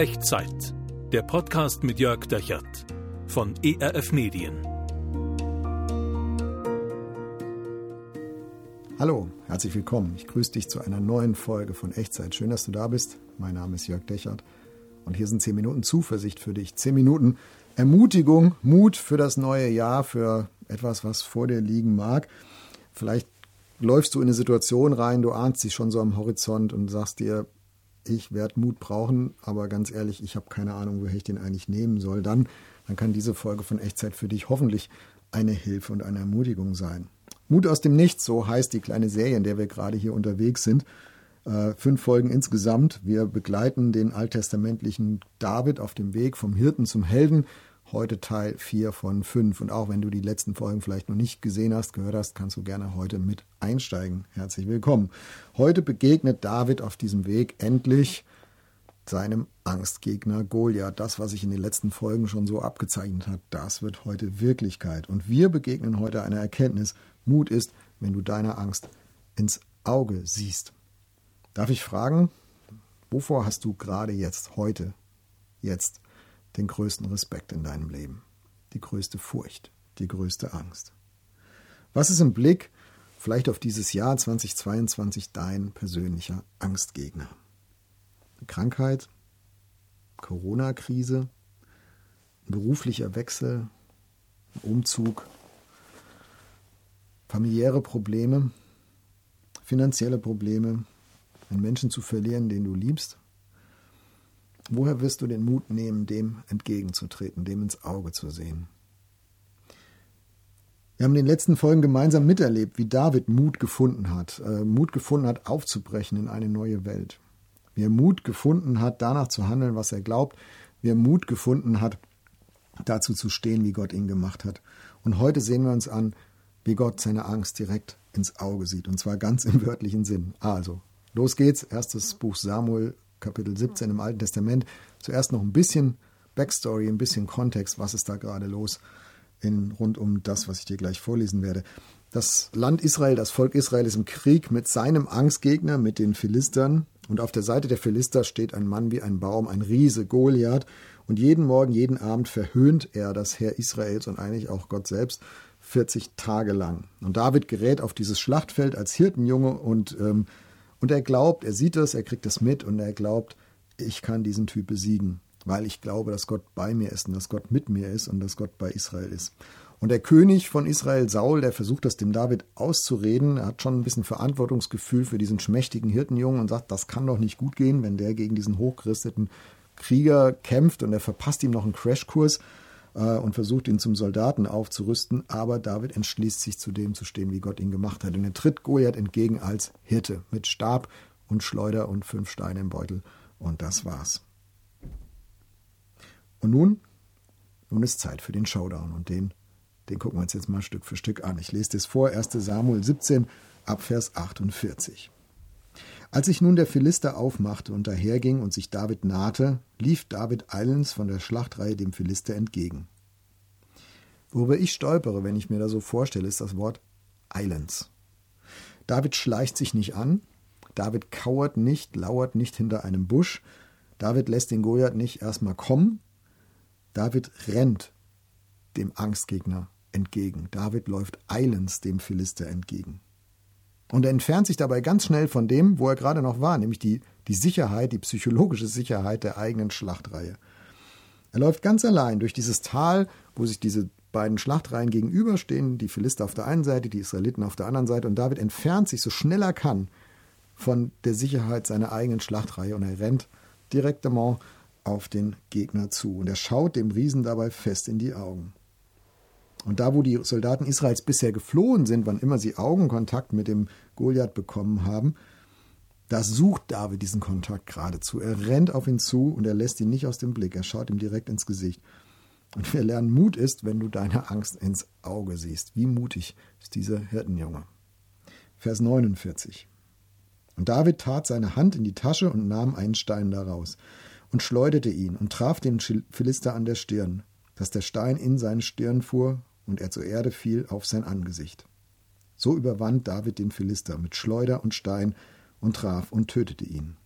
Echtzeit. Der Podcast mit Jörg Dechert von ERF Medien. Hallo, herzlich willkommen. Ich grüße dich zu einer neuen Folge von Echtzeit. Schön, dass du da bist. Mein Name ist Jörg Dechert und hier sind 10 Minuten Zuversicht für dich. 10 Minuten Ermutigung, Mut für das neue Jahr, für etwas, was vor dir liegen mag. Vielleicht läufst du in eine Situation rein, du ahnst sie schon so am Horizont und sagst dir, ich werde Mut brauchen, aber ganz ehrlich, ich habe keine Ahnung, woher ich den eigentlich nehmen soll. Dann, dann kann diese Folge von Echtzeit für dich hoffentlich eine Hilfe und eine Ermutigung sein. Mut aus dem Nichts, so heißt die kleine Serie, in der wir gerade hier unterwegs sind. Äh, fünf Folgen insgesamt. Wir begleiten den alttestamentlichen David auf dem Weg vom Hirten zum Helden Heute Teil 4 von 5. Und auch wenn du die letzten Folgen vielleicht noch nicht gesehen hast, gehört hast, kannst du gerne heute mit einsteigen. Herzlich willkommen. Heute begegnet David auf diesem Weg endlich seinem Angstgegner Goliath. Das, was sich in den letzten Folgen schon so abgezeichnet hat, das wird heute Wirklichkeit. Und wir begegnen heute einer Erkenntnis. Mut ist, wenn du deiner Angst ins Auge siehst. Darf ich fragen, wovor hast du gerade jetzt, heute, jetzt den größten Respekt in deinem Leben, die größte Furcht, die größte Angst. Was ist im Blick vielleicht auf dieses Jahr 2022 dein persönlicher Angstgegner? Krankheit, Corona-Krise, beruflicher Wechsel, Umzug, familiäre Probleme, finanzielle Probleme, einen Menschen zu verlieren, den du liebst, Woher wirst du den Mut nehmen, dem entgegenzutreten, dem ins Auge zu sehen? Wir haben in den letzten Folgen gemeinsam miterlebt, wie David Mut gefunden hat, äh, Mut gefunden hat, aufzubrechen in eine neue Welt. Wie er Mut gefunden hat, danach zu handeln, was er glaubt. Wie er Mut gefunden hat, dazu zu stehen, wie Gott ihn gemacht hat. Und heute sehen wir uns an, wie Gott seine Angst direkt ins Auge sieht. Und zwar ganz im wörtlichen Sinn. Also, los geht's. Erstes Buch Samuel, Kapitel 17 im Alten Testament. Zuerst noch ein bisschen Backstory, ein bisschen Kontext, was ist da gerade los in, rund um das, was ich dir gleich vorlesen werde. Das Land Israel, das Volk Israel ist im Krieg mit seinem Angstgegner, mit den Philistern. Und auf der Seite der Philister steht ein Mann wie ein Baum, ein Riese, Goliath. Und jeden Morgen, jeden Abend verhöhnt er das Heer Israels und eigentlich auch Gott selbst 40 Tage lang. Und David gerät auf dieses Schlachtfeld als Hirtenjunge und ähm, und er glaubt, er sieht es, er kriegt es mit und er glaubt, ich kann diesen Typ besiegen, weil ich glaube, dass Gott bei mir ist und dass Gott mit mir ist und dass Gott bei Israel ist. Und der König von Israel, Saul, der versucht das dem David auszureden, er hat schon ein bisschen Verantwortungsgefühl für diesen schmächtigen Hirtenjungen und sagt, das kann doch nicht gut gehen, wenn der gegen diesen hochgerüsteten Krieger kämpft und er verpasst ihm noch einen Crashkurs äh, und versucht ihn zum Soldaten aufzurüsten, aber David entschließt sich zu dem zu stehen, wie Gott ihn gemacht hat. Und er tritt Goliath entgegen als Hirte mit Stab und Schleuder und fünf Steine im Beutel. Und das war's. Und nun, nun ist Zeit für den Showdown und den, den gucken wir uns jetzt mal Stück für Stück an. Ich lese das vor, 1. Samuel 17 ab Vers 48. Als sich nun der Philister aufmachte und daherging und sich David nahte, lief David eilends von der Schlachtreihe dem Philister entgegen. Worüber ich stolpere, wenn ich mir da so vorstelle, ist das Wort eilends. David schleicht sich nicht an, David kauert nicht, lauert nicht hinter einem Busch, David lässt den Goliath nicht erstmal kommen, David rennt dem Angstgegner entgegen. David läuft eilends dem Philister entgegen. Und er entfernt sich dabei ganz schnell von dem, wo er gerade noch war, nämlich die, die Sicherheit, die psychologische Sicherheit der eigenen Schlachtreihe. Er läuft ganz allein durch dieses Tal, wo sich diese beiden Schlachtreihen gegenüberstehen, die Philister auf der einen Seite, die Israeliten auf der anderen Seite, und David entfernt sich so schnell er kann von der Sicherheit seiner eigenen Schlachtreihe und er rennt direktement auf den Gegner zu. Und er schaut dem Riesen dabei fest in die Augen. Und da, wo die Soldaten Israels bisher geflohen sind, wann immer sie Augenkontakt mit dem Goliath bekommen haben, da sucht David diesen Kontakt geradezu. Er rennt auf ihn zu und er lässt ihn nicht aus dem Blick. Er schaut ihm direkt ins Gesicht. Und wir lernen, Mut ist, wenn du deine Angst ins Auge siehst. Wie mutig ist dieser Hirtenjunge. Vers 49. Und David tat seine Hand in die Tasche und nahm einen Stein daraus und schleuderte ihn und traf den Philister an der Stirn, dass der Stein in seine Stirn fuhr und er zur Erde fiel auf sein Angesicht. So überwand David den Philister mit Schleuder und Stein und traf und tötete ihn.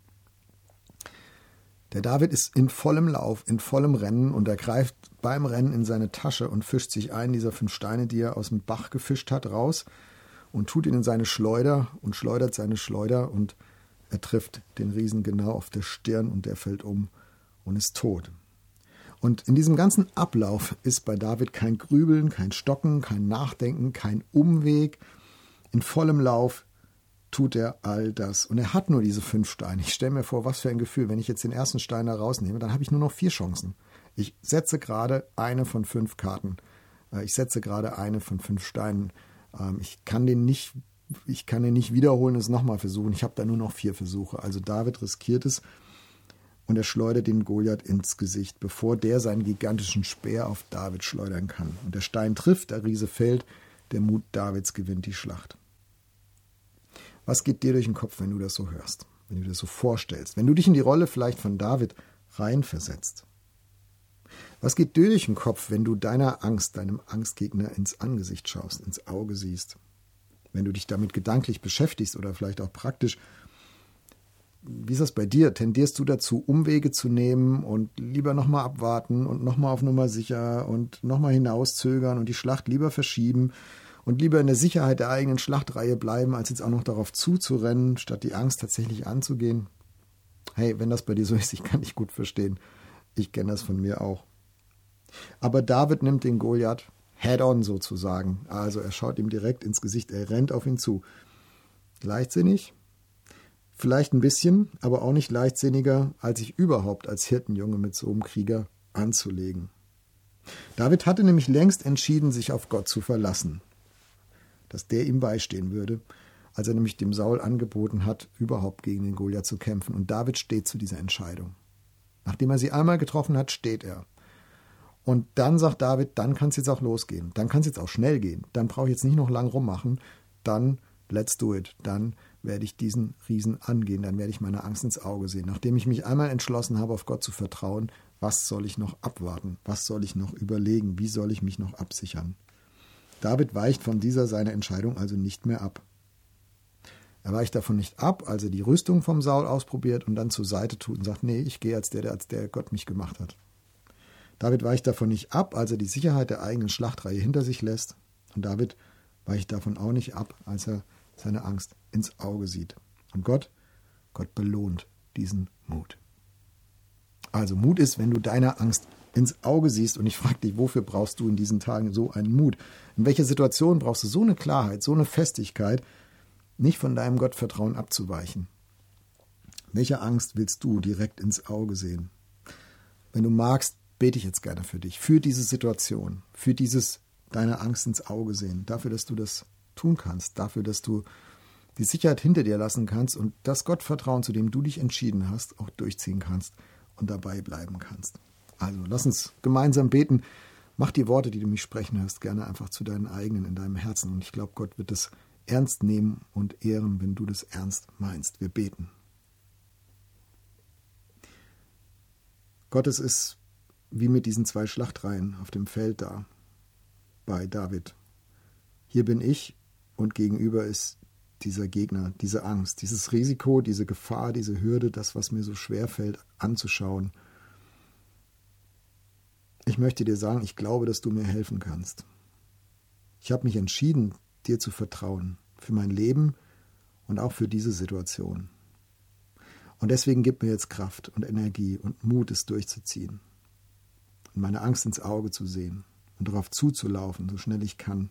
Der David ist in vollem Lauf, in vollem Rennen und er greift beim Rennen in seine Tasche und fischt sich einen dieser fünf Steine, die er aus dem Bach gefischt hat, raus und tut ihn in seine Schleuder und schleudert seine Schleuder und er trifft den Riesen genau auf der Stirn und der fällt um und ist tot. Und in diesem ganzen Ablauf ist bei David kein Grübeln, kein Stocken, kein Nachdenken, kein Umweg. In vollem Lauf tut er all das. Und er hat nur diese fünf Steine. Ich stelle mir vor, was für ein Gefühl, wenn ich jetzt den ersten Stein da rausnehme, dann habe ich nur noch vier Chancen. Ich setze gerade eine von fünf Karten. Äh, ich setze gerade eine von fünf Steinen. Ähm, ich kann den nicht, ich kann den nicht wiederholen es nochmal versuchen. Ich habe da nur noch vier Versuche. Also David riskiert es und er schleudert den Goliath ins Gesicht, bevor der seinen gigantischen Speer auf David schleudern kann. Und der Stein trifft, der Riese fällt, der Mut Davids gewinnt die Schlacht. Was geht dir durch den Kopf, wenn du das so hörst, wenn du dir das so vorstellst, wenn du dich in die Rolle vielleicht von David reinversetzt? Was geht dir durch den Kopf, wenn du deiner Angst, deinem Angstgegner ins Angesicht schaust, ins Auge siehst? Wenn du dich damit gedanklich beschäftigst oder vielleicht auch praktisch, wie ist das bei dir? Tendierst du dazu, Umwege zu nehmen und lieber nochmal abwarten und nochmal auf Nummer sicher und nochmal hinauszögern und die Schlacht lieber verschieben und lieber in der Sicherheit der eigenen Schlachtreihe bleiben, als jetzt auch noch darauf zuzurennen, statt die Angst tatsächlich anzugehen. Hey, wenn das bei dir so ist, ich kann dich gut verstehen. Ich kenne das von mir auch. Aber David nimmt den Goliath head-on sozusagen. Also er schaut ihm direkt ins Gesicht, er rennt auf ihn zu. Leichtsinnig? Vielleicht ein bisschen, aber auch nicht leichtsinniger, als sich überhaupt als Hirtenjunge mit so einem Krieger anzulegen. David hatte nämlich längst entschieden, sich auf Gott zu verlassen dass der ihm beistehen würde, als er nämlich dem Saul angeboten hat, überhaupt gegen den Goliath zu kämpfen. Und David steht zu dieser Entscheidung. Nachdem er sie einmal getroffen hat, steht er. Und dann sagt David, dann kann es jetzt auch losgehen. Dann kann es jetzt auch schnell gehen. Dann brauche ich jetzt nicht noch lang rummachen. Dann let's do it. Dann werde ich diesen Riesen angehen. Dann werde ich meine Angst ins Auge sehen. Nachdem ich mich einmal entschlossen habe, auf Gott zu vertrauen, was soll ich noch abwarten? Was soll ich noch überlegen? Wie soll ich mich noch absichern? David weicht von dieser seiner Entscheidung also nicht mehr ab. Er weicht davon nicht ab, als er die Rüstung vom Saul ausprobiert und dann zur Seite tut und sagt, nee, ich gehe als der, als der Gott mich gemacht hat. David weicht davon nicht ab, als er die Sicherheit der eigenen Schlachtreihe hinter sich lässt. Und David weicht davon auch nicht ab, als er seine Angst ins Auge sieht. Und Gott, Gott belohnt diesen Mut. Also Mut ist, wenn du deiner Angst ins Auge siehst. Und ich frage dich, wofür brauchst du in diesen Tagen so einen Mut? In welcher Situation brauchst du so eine Klarheit, so eine Festigkeit, nicht von deinem Gottvertrauen abzuweichen? Welche Angst willst du direkt ins Auge sehen? Wenn du magst, bete ich jetzt gerne für dich, für diese Situation, für dieses deine Angst ins Auge sehen, dafür, dass du das tun kannst, dafür, dass du die Sicherheit hinter dir lassen kannst und das Gottvertrauen, zu dem du dich entschieden hast, auch durchziehen kannst und dabei bleiben kannst. Also lass uns gemeinsam beten. Mach die Worte, die du mich sprechen hörst, gerne einfach zu deinen eigenen in deinem Herzen. Und ich glaube, Gott wird es ernst nehmen und ehren, wenn du das ernst meinst. Wir beten. Gott, es ist wie mit diesen zwei Schlachtreihen auf dem Feld da bei David. Hier bin ich und gegenüber ist dieser Gegner, diese Angst, dieses Risiko, diese Gefahr, diese Hürde, das, was mir so schwer fällt, anzuschauen – ich möchte dir sagen, ich glaube, dass du mir helfen kannst. Ich habe mich entschieden, dir zu vertrauen, für mein Leben und auch für diese Situation. Und deswegen gib mir jetzt Kraft und Energie und Mut, es durchzuziehen und meine Angst ins Auge zu sehen und darauf zuzulaufen, so schnell ich kann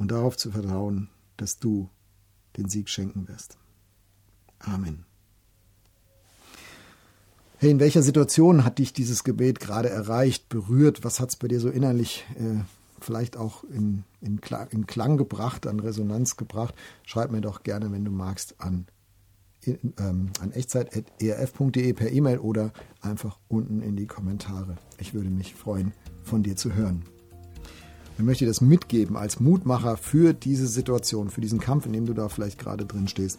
und darauf zu vertrauen, dass du den Sieg schenken wirst. Amen. Hey, in welcher Situation hat dich dieses Gebet gerade erreicht, berührt? Was hat es bei dir so innerlich äh, vielleicht auch in, in, Klang, in, Klang, gebracht, an Resonanz gebracht? Schreib mir doch gerne, wenn du magst, an, ähm, an echtzeit.erf.de per E-Mail oder einfach unten in die Kommentare. Ich würde mich freuen, von dir zu hören. Ich möchte dir das mitgeben als Mutmacher für diese Situation, für diesen Kampf, in dem du da vielleicht gerade drin stehst.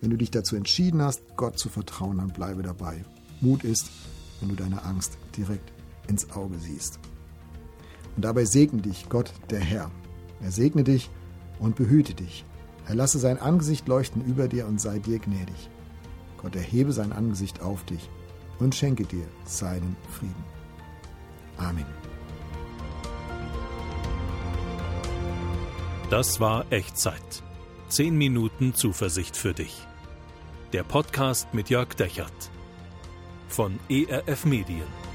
Wenn du dich dazu entschieden hast, Gott zu vertrauen, dann bleibe dabei. Mut ist, wenn du deine Angst direkt ins Auge siehst. Und dabei segne dich Gott, der Herr. Er segne dich und behüte dich. Er lasse sein Angesicht leuchten über dir und sei dir gnädig. Gott erhebe sein Angesicht auf dich und schenke dir seinen Frieden. Amen. Das war Echtzeit. Zehn Minuten Zuversicht für dich. Der Podcast mit Jörg Dechert von ERF Medien.